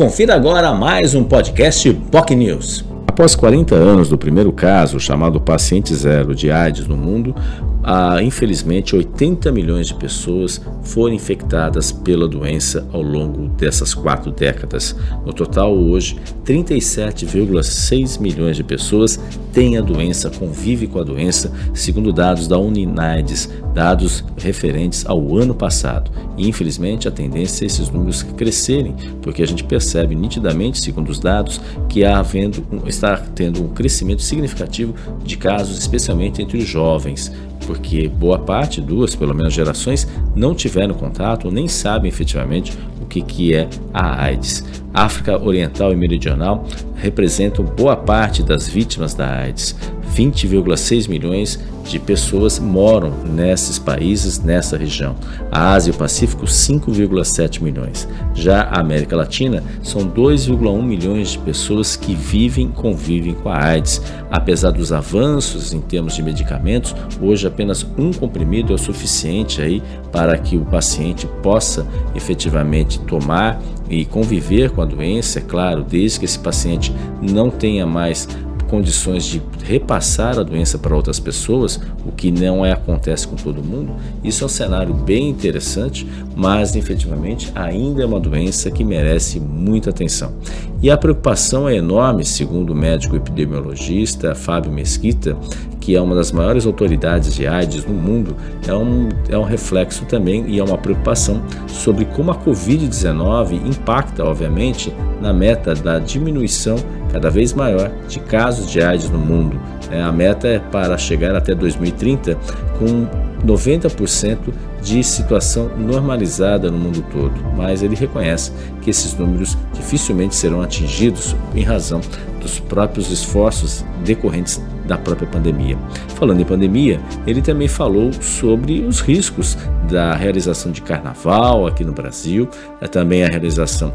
Confira agora mais um podcast POC News. Após 40 anos do primeiro caso, chamado paciente zero de AIDS no mundo, ah, infelizmente 80 milhões de pessoas foram infectadas pela doença ao longo dessas quatro décadas. No total, hoje, 37,6 milhões de pessoas têm a doença, convivem com a doença, segundo dados da Uninides, dados referentes ao ano passado. E, infelizmente, a tendência é esses números crescerem, porque a gente percebe nitidamente, segundo os dados, que há havendo, está tendo um crescimento significativo de casos, especialmente entre os jovens porque boa parte, duas pelo menos gerações, não tiveram contato nem sabem efetivamente o que, que é a AIDS. África Oriental e Meridional representam boa parte das vítimas da AIDS. 20,6 milhões de pessoas moram nesses países, nessa região. A Ásia e o Pacífico, 5,7 milhões. Já a América Latina, são 2,1 milhões de pessoas que vivem convivem com a AIDS. Apesar dos avanços em termos de medicamentos, hoje apenas um comprimido é o suficiente aí para que o paciente possa efetivamente tomar e conviver com a doença, é claro, desde que esse paciente não tenha mais condições de repassar a doença para outras pessoas, o que não é, acontece com todo mundo. Isso é um cenário bem interessante, mas efetivamente ainda é uma doença que merece muita atenção. E a preocupação é enorme, segundo o médico epidemiologista Fábio Mesquita, que é uma das maiores autoridades de AIDS no mundo, é um, é um reflexo também e é uma preocupação sobre como a Covid-19 impacta, obviamente, na meta da diminuição cada vez maior de casos de AIDS no mundo. É, a meta é para chegar até 2030 com 90% de situação normalizada no mundo todo, mas ele reconhece que esses números dificilmente serão atingidos em razão dos próprios esforços decorrentes da própria pandemia. Falando em pandemia, ele também falou sobre os riscos da realização de carnaval aqui no Brasil, também a realização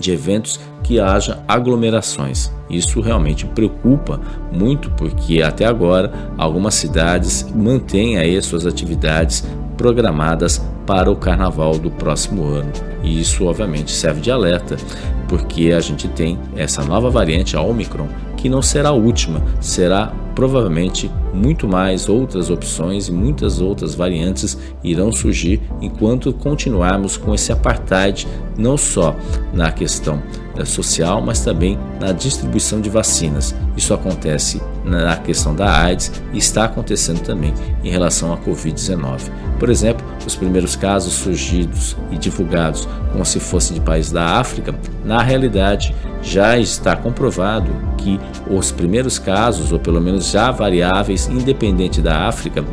de eventos que haja aglomerações. Isso realmente preocupa muito porque até agora algumas cidades mantêm aí suas atividades programadas para o carnaval do próximo ano. E isso obviamente serve de alerta, porque a gente tem essa nova variante, a Omicron, que não será a última, será provavelmente muito mais outras opções e muitas outras variantes irão surgir enquanto continuarmos com esse apartheid, não só na questão social, mas também na distribuição de vacinas. Isso acontece na questão da AIDS e está acontecendo também em relação à Covid-19. Por exemplo, os primeiros casos surgidos e divulgados como se fossem de países da África, na realidade já está comprovado que os primeiros casos, ou pelo menos já variáveis, independente da África,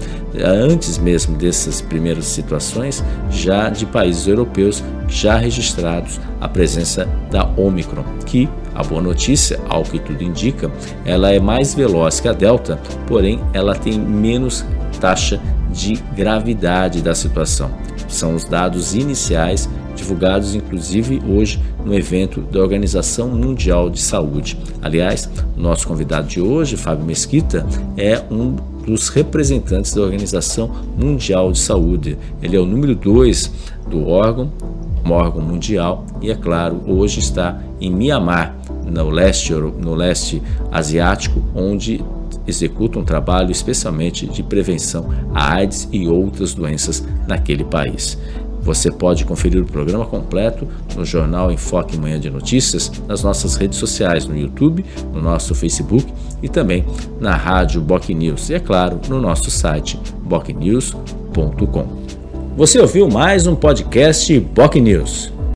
antes mesmo dessas primeiras situações, já de países europeus já registrados a presença da Omicron, que a boa notícia, ao que tudo indica, ela é mais veloz que a Delta, porém ela tem menos taxa de gravidade da situação. São os dados iniciais divulgados inclusive hoje no evento da Organização Mundial de Saúde. Aliás, nosso convidado de hoje, Fábio Mesquita, é um dos representantes da Organização Mundial de Saúde. Ele é o número 2 do órgão, um órgão mundial, e é claro, hoje está em Mianmar, no leste, no leste asiático, onde executa um trabalho especialmente de prevenção à AIDS e outras doenças naquele país. Você pode conferir o programa completo no jornal Enfoque Manhã de Notícias, nas nossas redes sociais, no YouTube, no nosso Facebook e também na rádio Boc News e, é claro, no nosso site bocnews.com. Você ouviu mais um podcast Boc News.